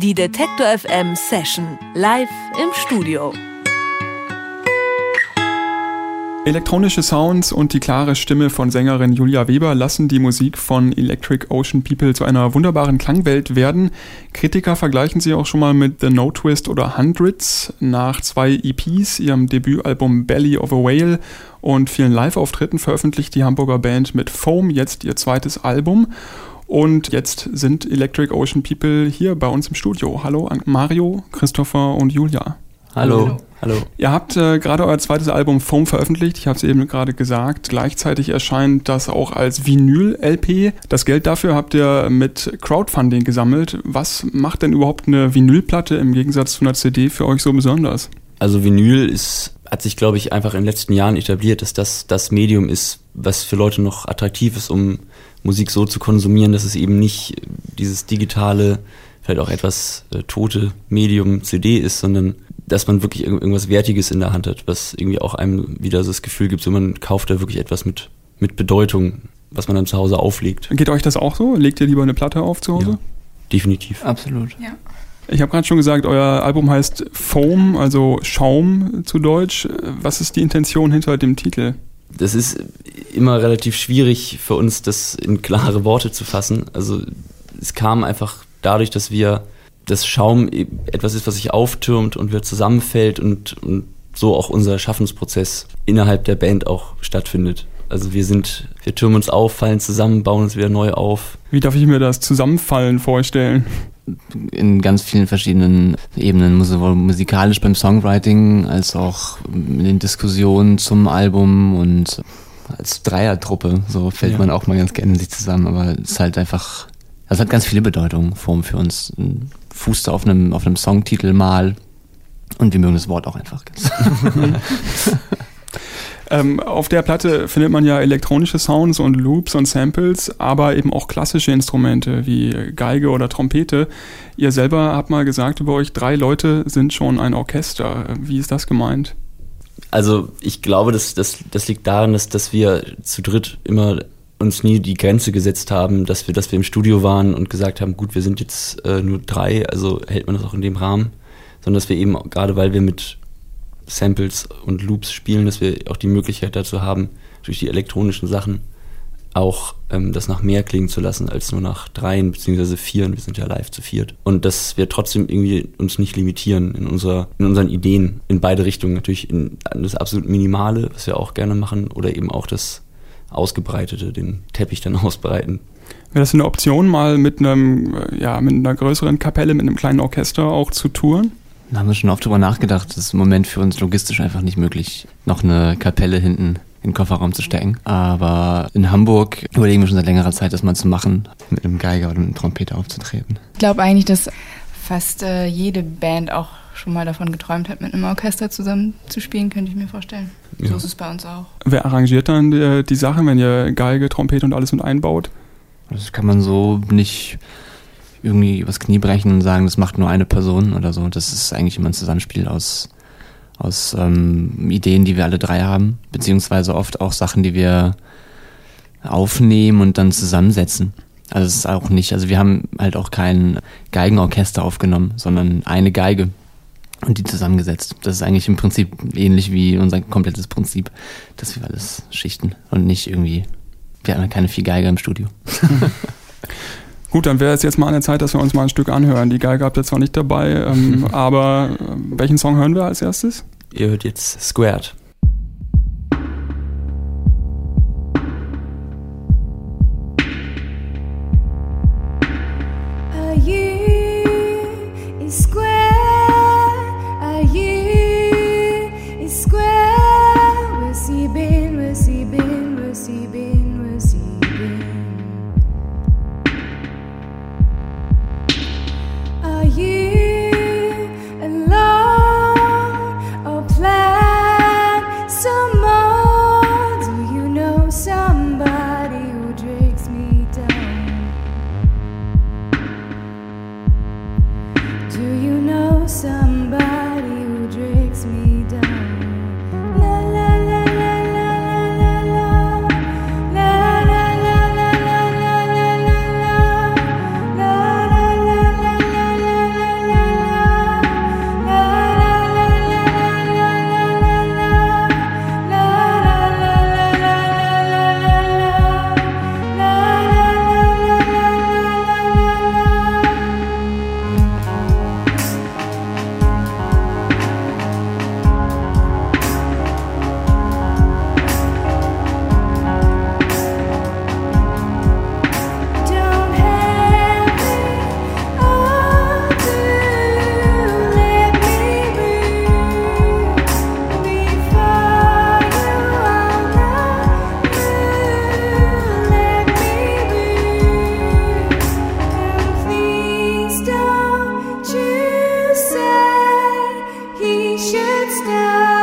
Die Detektor FM Session live im Studio. Elektronische Sounds und die klare Stimme von Sängerin Julia Weber lassen die Musik von Electric Ocean People zu einer wunderbaren Klangwelt werden. Kritiker vergleichen sie auch schon mal mit The No Twist oder Hundreds. Nach zwei EPs, ihrem Debütalbum Belly of a Whale und vielen Live-Auftritten veröffentlicht die Hamburger Band mit Foam jetzt ihr zweites Album. Und jetzt sind Electric Ocean People hier bei uns im Studio. Hallo an Mario, Christopher und Julia. Hallo. Hallo. Hallo. Ihr habt äh, gerade euer zweites Album Foam veröffentlicht. Ich habe es eben gerade gesagt. Gleichzeitig erscheint das auch als Vinyl-LP. Das Geld dafür habt ihr mit Crowdfunding gesammelt. Was macht denn überhaupt eine Vinylplatte im Gegensatz zu einer CD für euch so besonders? Also Vinyl ist, hat sich, glaube ich, einfach in den letzten Jahren etabliert, dass das das Medium ist, was für Leute noch attraktiv ist, um Musik so zu konsumieren, dass es eben nicht dieses digitale, vielleicht auch etwas äh, tote Medium CD ist, sondern dass man wirklich irgendwas Wertiges in der Hand hat, was irgendwie auch einem wieder so das Gefühl gibt, so man kauft da wirklich etwas mit, mit Bedeutung, was man dann zu Hause auflegt. Geht euch das auch so? Legt ihr lieber eine Platte auf zu Hause? Ja, definitiv. Absolut. Ja. Ich habe gerade schon gesagt, euer Album heißt Foam, also Schaum zu Deutsch. Was ist die Intention hinter dem Titel? Das ist immer relativ schwierig für uns, das in klare Worte zu fassen. Also es kam einfach dadurch, dass wir das Schaum etwas ist, was sich auftürmt und wieder zusammenfällt und, und so auch unser Schaffensprozess innerhalb der Band auch stattfindet. Also wir sind, wir türmen uns auf, fallen zusammen, bauen uns wieder neu auf. Wie darf ich mir das Zusammenfallen vorstellen? In ganz vielen verschiedenen Ebenen, sowohl musikalisch beim Songwriting als auch in den Diskussionen zum Album und als Dreiertruppe, so fällt ja. man auch mal ganz gerne in sich zusammen, aber es ist halt einfach, das hat ganz viele Bedeutungen Form für uns fußte auf einem, auf einem Songtitel mal. Und wir mögen das Wort auch einfach. ähm, auf der Platte findet man ja elektronische Sounds und Loops und Samples, aber eben auch klassische Instrumente wie Geige oder Trompete. Ihr selber habt mal gesagt über euch, drei Leute sind schon ein Orchester. Wie ist das gemeint? Also ich glaube, das, das, das liegt daran, dass, dass wir zu dritt immer uns nie die Grenze gesetzt haben, dass wir, dass wir im Studio waren und gesagt haben, gut, wir sind jetzt äh, nur drei, also hält man das auch in dem Rahmen, sondern dass wir eben, gerade weil wir mit Samples und Loops spielen, dass wir auch die Möglichkeit dazu haben, durch die elektronischen Sachen auch ähm, das nach mehr klingen zu lassen als nur nach dreien beziehungsweise vieren. Wir sind ja live zu viert. Und dass wir trotzdem irgendwie uns nicht limitieren in, unserer, in unseren Ideen in beide Richtungen. Natürlich in das absolut Minimale, was wir auch gerne machen, oder eben auch das Ausgebreitete, den Teppich dann ausbreiten. Wäre das eine Option, mal mit einem, äh, ja, mit einer größeren Kapelle, mit einem kleinen Orchester auch zu touren? Da haben wir schon oft drüber nachgedacht. Das ist im Moment für uns logistisch einfach nicht möglich, noch eine Kapelle hinten in den Kofferraum zu stecken. Aber in Hamburg überlegen wir schon seit längerer Zeit, das mal zu machen, mit einem Geiger oder einem Trompeter aufzutreten. Ich glaube eigentlich, dass fast äh, jede Band auch schon mal davon geträumt hat, mit einem Orchester zusammen zu spielen, könnte ich mir vorstellen. Ja. So ist es bei uns auch. Wer arrangiert dann die, die Sachen, wenn ihr Geige, Trompete und alles mit einbaut? Das kann man so nicht irgendwie übers Knie brechen und sagen, das macht nur eine Person oder so. Das ist eigentlich immer ein Zusammenspiel aus, aus ähm, Ideen, die wir alle drei haben, beziehungsweise oft auch Sachen, die wir aufnehmen und dann zusammensetzen. Also es ist auch nicht, also wir haben halt auch kein Geigenorchester aufgenommen, sondern eine Geige und die zusammengesetzt. Das ist eigentlich im Prinzip ähnlich wie unser komplettes Prinzip, dass wir alles schichten und nicht irgendwie, wir haben keine vier Geiger im Studio. Gut, dann wäre es jetzt mal an der Zeit, dass wir uns mal ein Stück anhören. Die Geige habt ihr zwar nicht dabei, ähm, aber äh, welchen Song hören wir als erstes? Ihr hört jetzt Squared. should stop.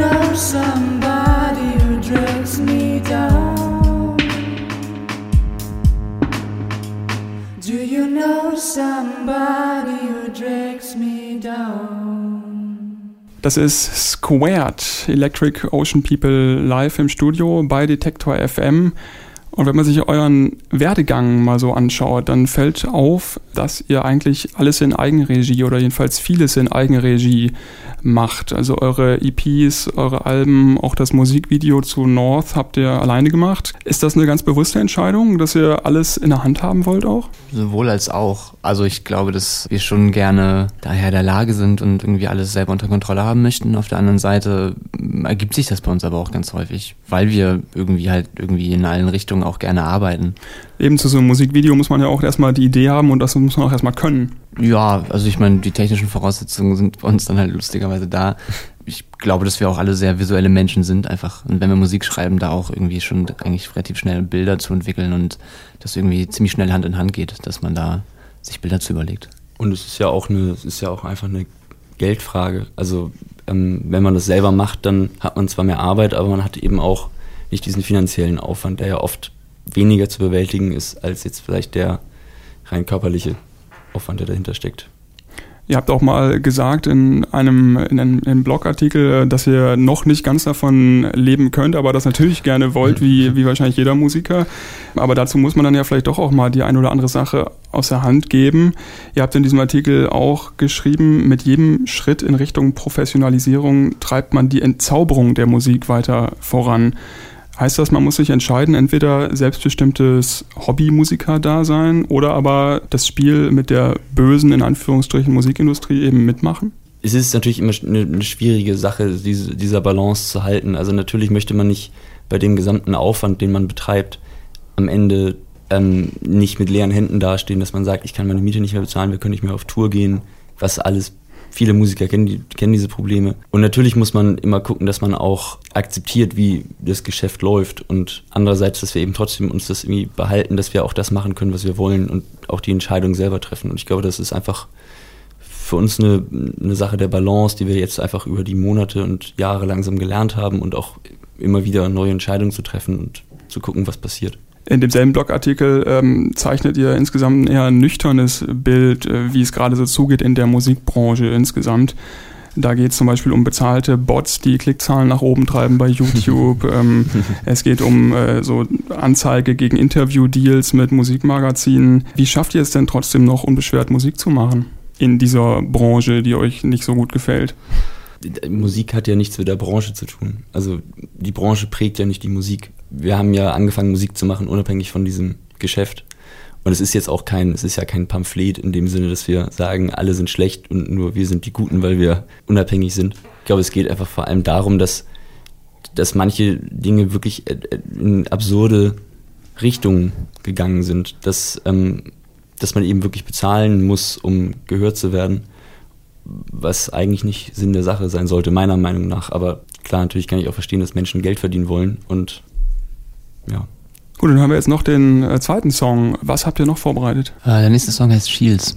Know somebody who drags me down? Do you know somebody who drags me down? Das ist Squared, Electric Ocean People live im Studio bei Detektor FM. Und wenn man sich euren Werdegang mal so anschaut, dann fällt auf, dass ihr eigentlich alles in Eigenregie oder jedenfalls vieles in Eigenregie macht. Also eure EPs, eure Alben, auch das Musikvideo zu North habt ihr alleine gemacht. Ist das eine ganz bewusste Entscheidung, dass ihr alles in der Hand haben wollt auch? Sowohl als auch. Also ich glaube, dass wir schon gerne daher der Lage sind und irgendwie alles selber unter Kontrolle haben möchten. Auf der anderen Seite ergibt sich das bei uns aber auch ganz häufig, weil wir irgendwie halt irgendwie in allen Richtungen auch gerne arbeiten. Eben zu so einem Musikvideo muss man ja auch erstmal die Idee haben und das muss man auch erstmal können. Ja, also ich meine, die technischen Voraussetzungen sind bei uns dann halt lustigerweise da. Ich glaube, dass wir auch alle sehr visuelle Menschen sind einfach. Und wenn wir Musik schreiben, da auch irgendwie schon eigentlich relativ schnell Bilder zu entwickeln und das irgendwie ziemlich schnell Hand in Hand geht, dass man da sich Bilder zu überlegt. Und es ist ja auch eine, es ist ja auch einfach eine Geldfrage. Also ähm, wenn man das selber macht, dann hat man zwar mehr Arbeit, aber man hat eben auch nicht diesen finanziellen Aufwand, der ja oft weniger zu bewältigen ist als jetzt vielleicht der rein körperliche Aufwand, der dahinter steckt. Ihr habt auch mal gesagt in einem, in einem, in einem Blogartikel, dass ihr noch nicht ganz davon leben könnt, aber das natürlich gerne wollt, wie, wie wahrscheinlich jeder Musiker. Aber dazu muss man dann ja vielleicht doch auch mal die ein oder andere Sache aus der Hand geben. Ihr habt in diesem Artikel auch geschrieben, mit jedem Schritt in Richtung Professionalisierung treibt man die Entzauberung der Musik weiter voran. Heißt das, man muss sich entscheiden, entweder selbstbestimmtes Hobbymusiker-Dasein oder aber das Spiel mit der bösen, in Anführungsstrichen, Musikindustrie eben mitmachen? Es ist natürlich immer eine, eine schwierige Sache, diese, dieser Balance zu halten. Also natürlich möchte man nicht bei dem gesamten Aufwand, den man betreibt, am Ende ähm, nicht mit leeren Händen dastehen, dass man sagt, ich kann meine Miete nicht mehr bezahlen, wir können nicht mehr auf Tour gehen, was alles Viele Musiker kennen, kennen diese Probleme. Und natürlich muss man immer gucken, dass man auch akzeptiert, wie das Geschäft läuft. Und andererseits, dass wir eben trotzdem uns das irgendwie behalten, dass wir auch das machen können, was wir wollen und auch die Entscheidung selber treffen. Und ich glaube, das ist einfach für uns eine, eine Sache der Balance, die wir jetzt einfach über die Monate und Jahre langsam gelernt haben und auch immer wieder neue Entscheidungen zu treffen und zu gucken, was passiert. In demselben Blogartikel ähm, zeichnet ihr insgesamt ein eher nüchternes Bild, äh, wie es gerade so zugeht in der Musikbranche insgesamt. Da geht es zum Beispiel um bezahlte Bots, die Klickzahlen nach oben treiben bei YouTube. ähm, es geht um äh, so Anzeige gegen Interview-Deals mit Musikmagazinen. Wie schafft ihr es denn trotzdem noch unbeschwert Musik zu machen in dieser Branche, die euch nicht so gut gefällt? Musik hat ja nichts mit der Branche zu tun. Also die Branche prägt ja nicht die Musik. Wir haben ja angefangen, Musik zu machen, unabhängig von diesem Geschäft. Und es ist jetzt auch kein, es ist ja kein Pamphlet in dem Sinne, dass wir sagen, alle sind schlecht und nur wir sind die Guten, weil wir unabhängig sind. Ich glaube, es geht einfach vor allem darum, dass, dass manche Dinge wirklich in absurde Richtungen gegangen sind, dass, ähm, dass man eben wirklich bezahlen muss, um gehört zu werden was eigentlich nicht Sinn der Sache sein sollte, meiner Meinung nach. Aber klar, natürlich kann ich auch verstehen, dass Menschen Geld verdienen wollen und ja. Gut, dann haben wir jetzt noch den äh, zweiten Song. Was habt ihr noch vorbereitet? Äh, der nächste Song heißt Shields.